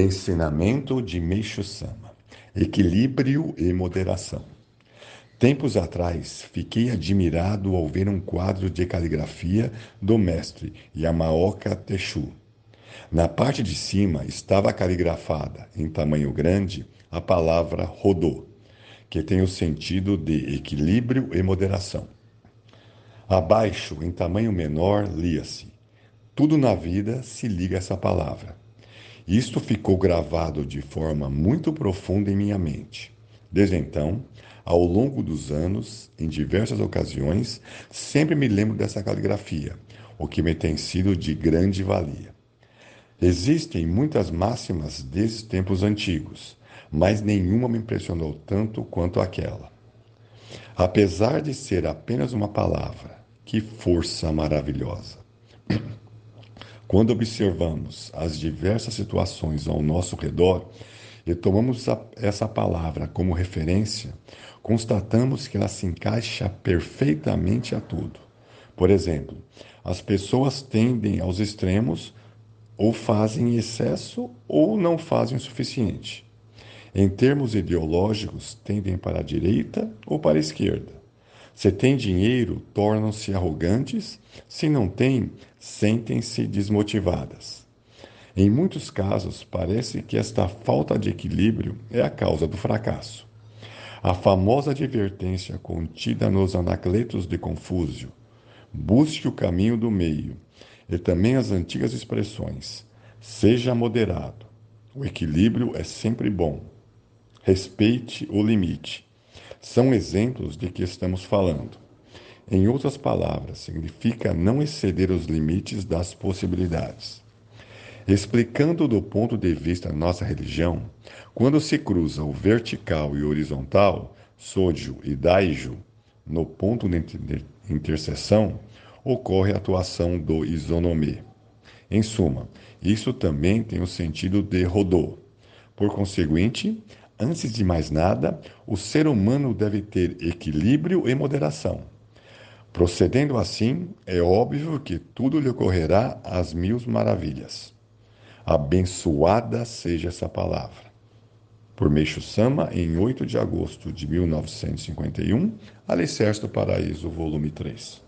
Ensinamento de Meixo Sama: Equilíbrio e moderação. Tempos atrás, fiquei admirado ao ver um quadro de caligrafia do mestre Yamaoka Teshu. Na parte de cima estava caligrafada, em tamanho grande, a palavra Rodô, que tem o sentido de equilíbrio e moderação. Abaixo, em tamanho menor, lia-se: Tudo na vida se liga a essa palavra. Isto ficou gravado de forma muito profunda em minha mente. Desde então, ao longo dos anos, em diversas ocasiões, sempre me lembro dessa caligrafia, o que me tem sido de grande valia. Existem muitas máximas desses tempos antigos, mas nenhuma me impressionou tanto quanto aquela. Apesar de ser apenas uma palavra, que força maravilhosa! Quando observamos as diversas situações ao nosso redor e tomamos essa palavra como referência, constatamos que ela se encaixa perfeitamente a tudo. Por exemplo, as pessoas tendem aos extremos ou fazem excesso ou não fazem o suficiente. Em termos ideológicos, tendem para a direita ou para a esquerda. Se têm dinheiro, tornam-se arrogantes, se não têm, sentem-se desmotivadas. Em muitos casos, parece que esta falta de equilíbrio é a causa do fracasso. A famosa advertência contida nos Anacletos de Confúcio, busque o caminho do meio, e também as antigas expressões, seja moderado, o equilíbrio é sempre bom, respeite o limite são exemplos de que estamos falando. Em outras palavras, significa não exceder os limites das possibilidades. Explicando do ponto de vista nossa religião, quando se cruza o vertical e o horizontal, Sojo e Daijo, no ponto de interseção, ocorre a atuação do isonome. Em suma, isso também tem o sentido de rodô. Por conseguinte, Antes de mais nada, o ser humano deve ter equilíbrio e moderação. Procedendo assim, é óbvio que tudo lhe ocorrerá às mil maravilhas. Abençoada seja essa palavra. Por Meixo Sama, em 8 de agosto de 1951, Alicerce do Paraíso, volume 3.